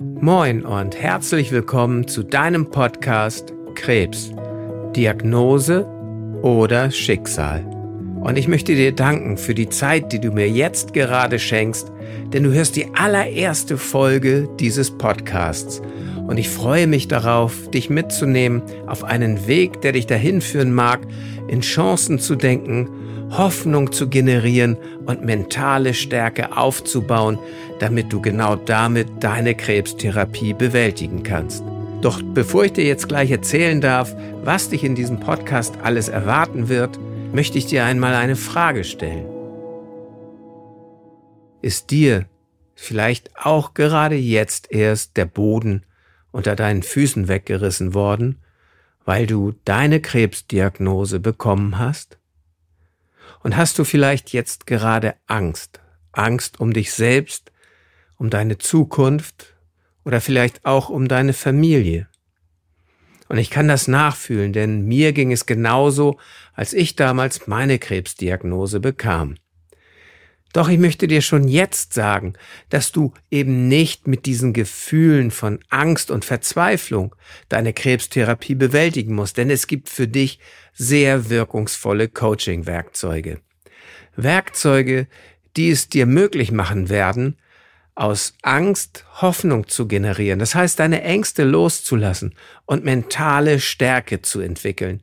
Moin und herzlich willkommen zu deinem Podcast Krebs, Diagnose oder Schicksal. Und ich möchte dir danken für die Zeit, die du mir jetzt gerade schenkst, denn du hörst die allererste Folge dieses Podcasts. Und ich freue mich darauf, dich mitzunehmen auf einen Weg, der dich dahin führen mag, in Chancen zu denken Hoffnung zu generieren und mentale Stärke aufzubauen, damit du genau damit deine Krebstherapie bewältigen kannst. Doch bevor ich dir jetzt gleich erzählen darf, was dich in diesem Podcast alles erwarten wird, möchte ich dir einmal eine Frage stellen. Ist dir vielleicht auch gerade jetzt erst der Boden unter deinen Füßen weggerissen worden, weil du deine Krebsdiagnose bekommen hast? Und hast du vielleicht jetzt gerade Angst? Angst um dich selbst, um deine Zukunft oder vielleicht auch um deine Familie? Und ich kann das nachfühlen, denn mir ging es genauso, als ich damals meine Krebsdiagnose bekam. Doch ich möchte dir schon jetzt sagen, dass du eben nicht mit diesen Gefühlen von Angst und Verzweiflung deine Krebstherapie bewältigen musst, denn es gibt für dich sehr wirkungsvolle Coaching-Werkzeuge. Werkzeuge, die es dir möglich machen werden, aus Angst Hoffnung zu generieren. Das heißt, deine Ängste loszulassen und mentale Stärke zu entwickeln.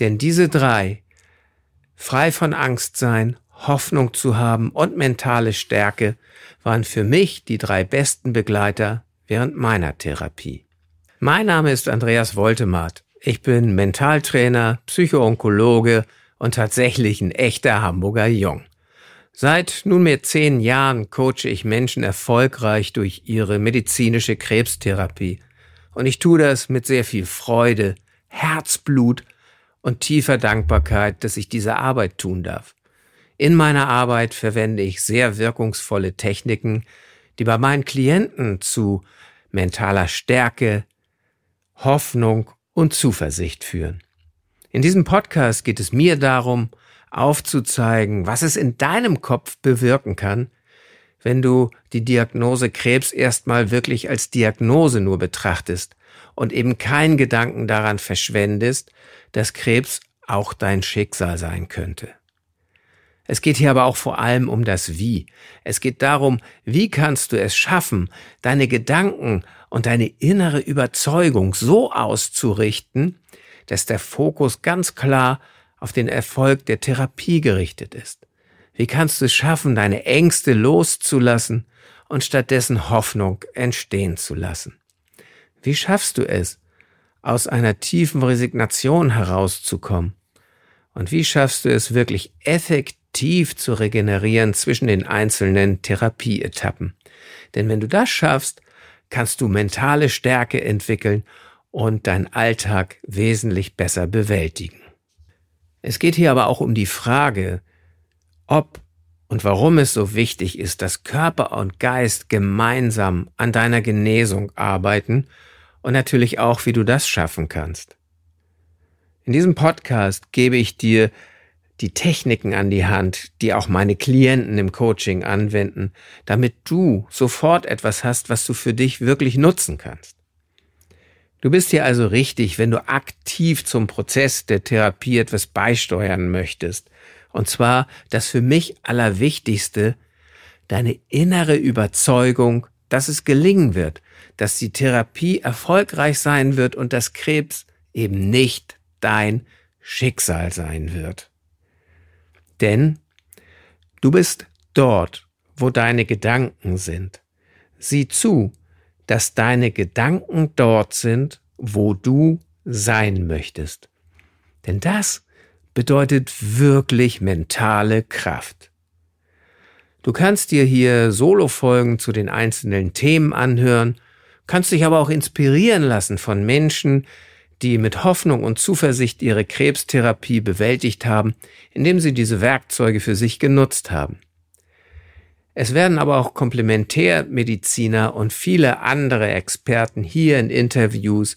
Denn diese drei, frei von Angst sein, Hoffnung zu haben und mentale Stärke waren für mich die drei besten Begleiter während meiner Therapie. Mein Name ist Andreas Woltemath. Ich bin Mentaltrainer, Psychoonkologe und tatsächlich ein echter Hamburger Jung. Seit nunmehr zehn Jahren coache ich Menschen erfolgreich durch ihre medizinische Krebstherapie. Und ich tue das mit sehr viel Freude, Herzblut und tiefer Dankbarkeit, dass ich diese Arbeit tun darf. In meiner Arbeit verwende ich sehr wirkungsvolle Techniken, die bei meinen Klienten zu mentaler Stärke, Hoffnung und Zuversicht führen. In diesem Podcast geht es mir darum, aufzuzeigen, was es in deinem Kopf bewirken kann, wenn du die Diagnose Krebs erstmal wirklich als Diagnose nur betrachtest und eben keinen Gedanken daran verschwendest, dass Krebs auch dein Schicksal sein könnte. Es geht hier aber auch vor allem um das Wie. Es geht darum, wie kannst du es schaffen, deine Gedanken und deine innere Überzeugung so auszurichten, dass der Fokus ganz klar auf den Erfolg der Therapie gerichtet ist. Wie kannst du es schaffen, deine Ängste loszulassen und stattdessen Hoffnung entstehen zu lassen? Wie schaffst du es, aus einer tiefen Resignation herauszukommen? Und wie schaffst du es wirklich effektiv zu regenerieren zwischen den einzelnen Therapieetappen. Denn wenn du das schaffst, kannst du mentale Stärke entwickeln und deinen Alltag wesentlich besser bewältigen. Es geht hier aber auch um die Frage, ob und warum es so wichtig ist, dass Körper und Geist gemeinsam an deiner Genesung arbeiten und natürlich auch, wie du das schaffen kannst. In diesem Podcast gebe ich dir die Techniken an die Hand, die auch meine Klienten im Coaching anwenden, damit du sofort etwas hast, was du für dich wirklich nutzen kannst. Du bist hier also richtig, wenn du aktiv zum Prozess der Therapie etwas beisteuern möchtest. Und zwar das für mich Allerwichtigste, deine innere Überzeugung, dass es gelingen wird, dass die Therapie erfolgreich sein wird und dass Krebs eben nicht dein Schicksal sein wird. Denn du bist dort, wo deine Gedanken sind. Sieh zu, dass deine Gedanken dort sind, wo du sein möchtest. Denn das bedeutet wirklich mentale Kraft. Du kannst dir hier Solo-Folgen zu den einzelnen Themen anhören, kannst dich aber auch inspirieren lassen von Menschen, die mit Hoffnung und Zuversicht ihre Krebstherapie bewältigt haben, indem sie diese Werkzeuge für sich genutzt haben. Es werden aber auch Komplementärmediziner und viele andere Experten hier in Interviews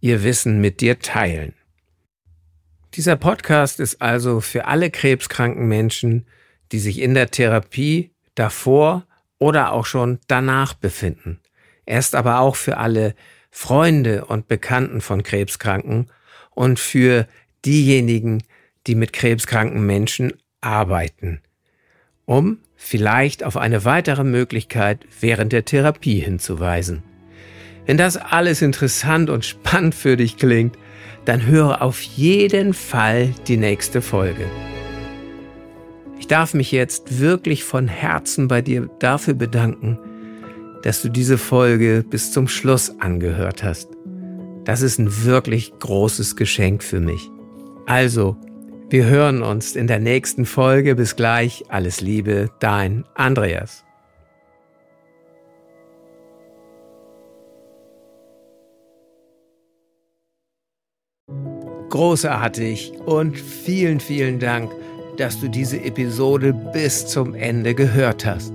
ihr Wissen mit dir teilen. Dieser Podcast ist also für alle krebskranken Menschen, die sich in der Therapie davor oder auch schon danach befinden. Er ist aber auch für alle Freunde und Bekannten von Krebskranken und für diejenigen, die mit krebskranken Menschen arbeiten, um vielleicht auf eine weitere Möglichkeit während der Therapie hinzuweisen. Wenn das alles interessant und spannend für dich klingt, dann höre auf jeden Fall die nächste Folge. Ich darf mich jetzt wirklich von Herzen bei dir dafür bedanken, dass du diese Folge bis zum Schluss angehört hast. Das ist ein wirklich großes Geschenk für mich. Also, wir hören uns in der nächsten Folge. Bis gleich. Alles Liebe, dein Andreas. Großartig und vielen, vielen Dank, dass du diese Episode bis zum Ende gehört hast.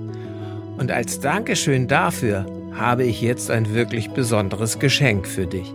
Und als Dankeschön dafür habe ich jetzt ein wirklich besonderes Geschenk für dich.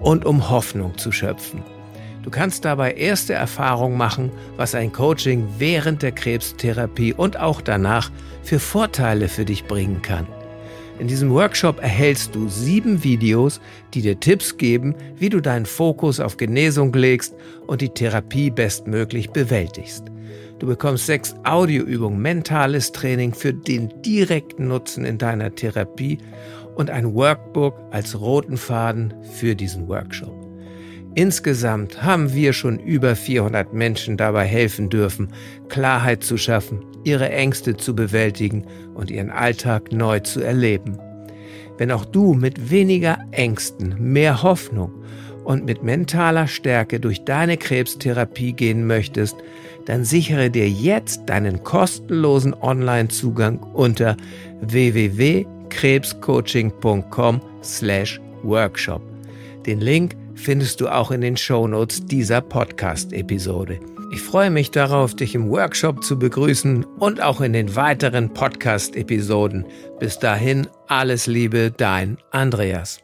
und um Hoffnung zu schöpfen. Du kannst dabei erste Erfahrungen machen, was ein Coaching während der Krebstherapie und auch danach für Vorteile für dich bringen kann. In diesem Workshop erhältst du sieben Videos, die dir Tipps geben, wie du deinen Fokus auf Genesung legst und die Therapie bestmöglich bewältigst. Du bekommst sechs Audioübungen, mentales Training für den direkten Nutzen in deiner Therapie und ein Workbook als roten Faden für diesen Workshop. Insgesamt haben wir schon über 400 Menschen dabei helfen dürfen, Klarheit zu schaffen, ihre Ängste zu bewältigen und ihren Alltag neu zu erleben. Wenn auch du mit weniger Ängsten, mehr Hoffnung und mit mentaler Stärke durch deine Krebstherapie gehen möchtest, dann sichere dir jetzt deinen kostenlosen Online-Zugang unter www krebscoaching.com/workshop. Den Link findest du auch in den Shownotes dieser Podcast-Episode. Ich freue mich darauf, dich im Workshop zu begrüßen und auch in den weiteren Podcast-Episoden. Bis dahin alles Liebe, dein Andreas.